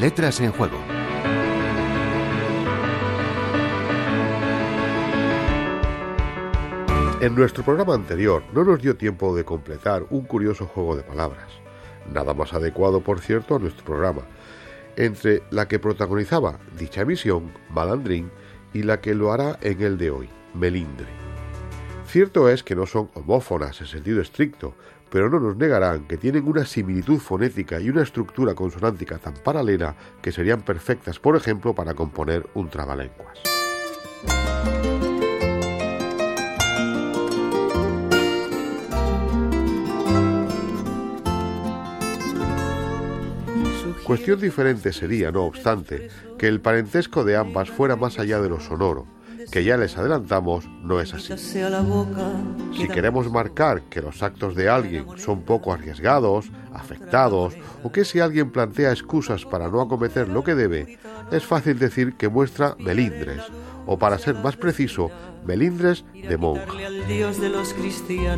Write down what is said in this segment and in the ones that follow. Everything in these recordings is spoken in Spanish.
Letras en Juego. En nuestro programa anterior no nos dio tiempo de completar un curioso juego de palabras, nada más adecuado por cierto a nuestro programa, entre la que protagonizaba dicha emisión, Malandrín, y la que lo hará en el de hoy, Melindre. Cierto es que no son homófonas en sentido estricto, pero no nos negarán que tienen una similitud fonética y una estructura consonántica tan paralela que serían perfectas, por ejemplo, para componer un trabalenguas. Cuestión diferente sería, no obstante, que el parentesco de ambas fuera más allá de lo sonoro, que ya les adelantamos no es así. Si queremos marcar que los actos de alguien son poco arriesgados, afectados, o que si alguien plantea excusas para no acometer lo que debe, es fácil decir que muestra melindres, o para ser más preciso, melindres de monja.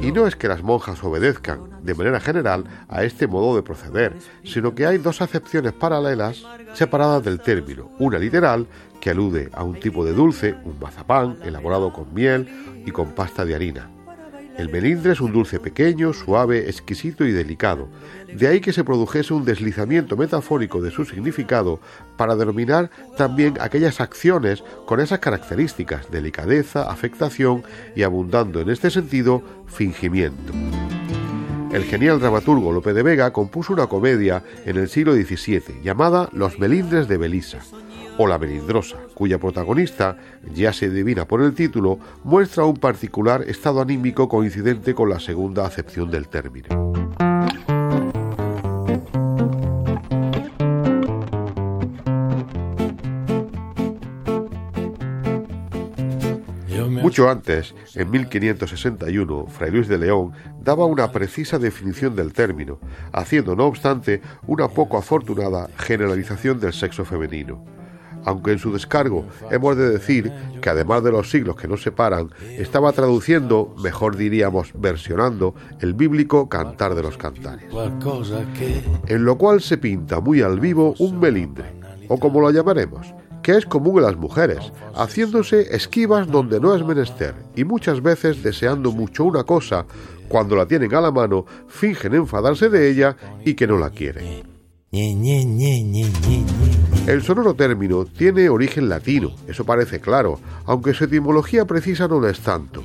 Y no es que las monjas obedezcan, de manera general, a este modo de proceder, sino que hay dos acepciones paralelas separadas del término, una literal, que alude a un tipo de dulce, un mazapán, elaborado con miel y con pasta de harina, el melindre es un dulce pequeño, suave, exquisito y delicado. De ahí que se produjese un deslizamiento metafórico de su significado para denominar también aquellas acciones con esas características, delicadeza, afectación y abundando en este sentido, fingimiento. El genial dramaturgo Lope de Vega compuso una comedia en el siglo XVII llamada Los Melindres de Belisa, o La Melindrosa, cuya protagonista, ya se adivina por el título, muestra un particular estado anímico coincidente con la segunda acepción del término. Mucho antes, en 1561, Fray Luis de León daba una precisa definición del término, haciendo no obstante una poco afortunada generalización del sexo femenino aunque en su descargo hemos de decir que además de los siglos que nos separan, estaba traduciendo, mejor diríamos versionando, el bíblico Cantar de los Cantares, en lo cual se pinta muy al vivo un melindre, o como lo llamaremos, que es común en las mujeres, haciéndose esquivas donde no es menester, y muchas veces deseando mucho una cosa, cuando la tienen a la mano, fingen enfadarse de ella y que no la quieren. El sonoro término tiene origen latino, eso parece claro, aunque su etimología precisa no lo es tanto.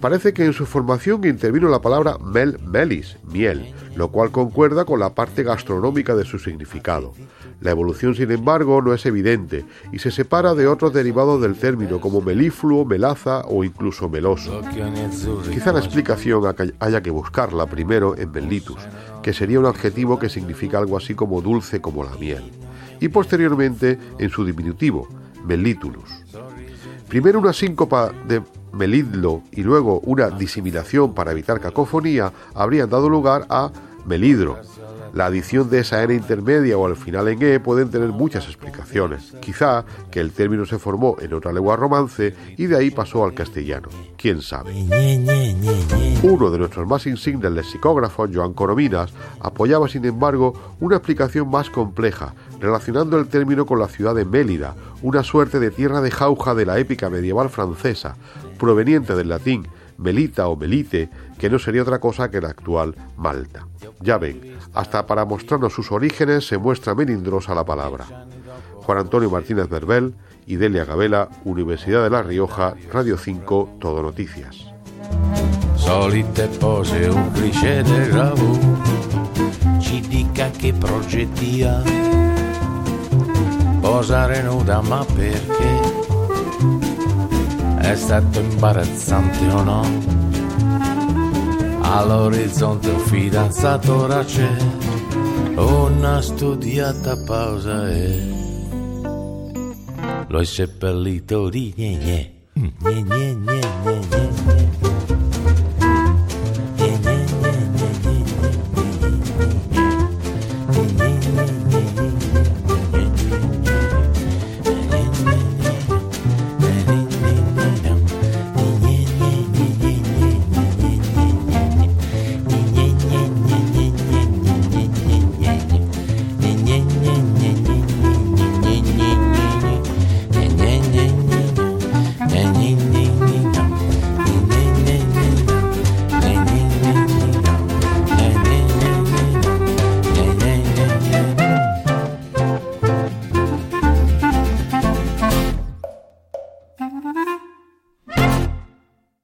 Parece que en su formación intervino la palabra mel melis, miel, lo cual concuerda con la parte gastronómica de su significado. La evolución, sin embargo, no es evidente y se separa de otros derivados del término como melifluo, melaza o incluso meloso. Quizá la explicación haya que buscarla primero en mellitus, que sería un adjetivo que significa algo así como dulce como la miel, y posteriormente en su diminutivo, melitulus. Primero una síncopa de melidlo y luego una disimilación para evitar cacofonía habrían dado lugar a melidro, la adición de esa N intermedia o al final en E pueden tener muchas explicaciones. Quizá que el término se formó en otra lengua romance y de ahí pasó al castellano. ¿Quién sabe? Uno de nuestros más insignes lexicógrafos, Joan Corominas, apoyaba sin embargo una explicación más compleja, relacionando el término con la ciudad de Mélida, una suerte de tierra de jauja de la épica medieval francesa, proveniente del latín Melita o Melite, que no sería otra cosa que la actual Malta. Ya ven, hasta para mostrarnos sus orígenes se muestra melindrosa la palabra. Juan Antonio Martínez Berbel y Delia Gabela, Universidad de La Rioja, Radio 5, Todo Noticias. Solite un de posare nuda ma perché? È stato imbarazzante o no? All'orizzonte un fidanzato ora c'è, una studiata pausa e l'ho seppellito di gne gne, gne gne gne gne gne.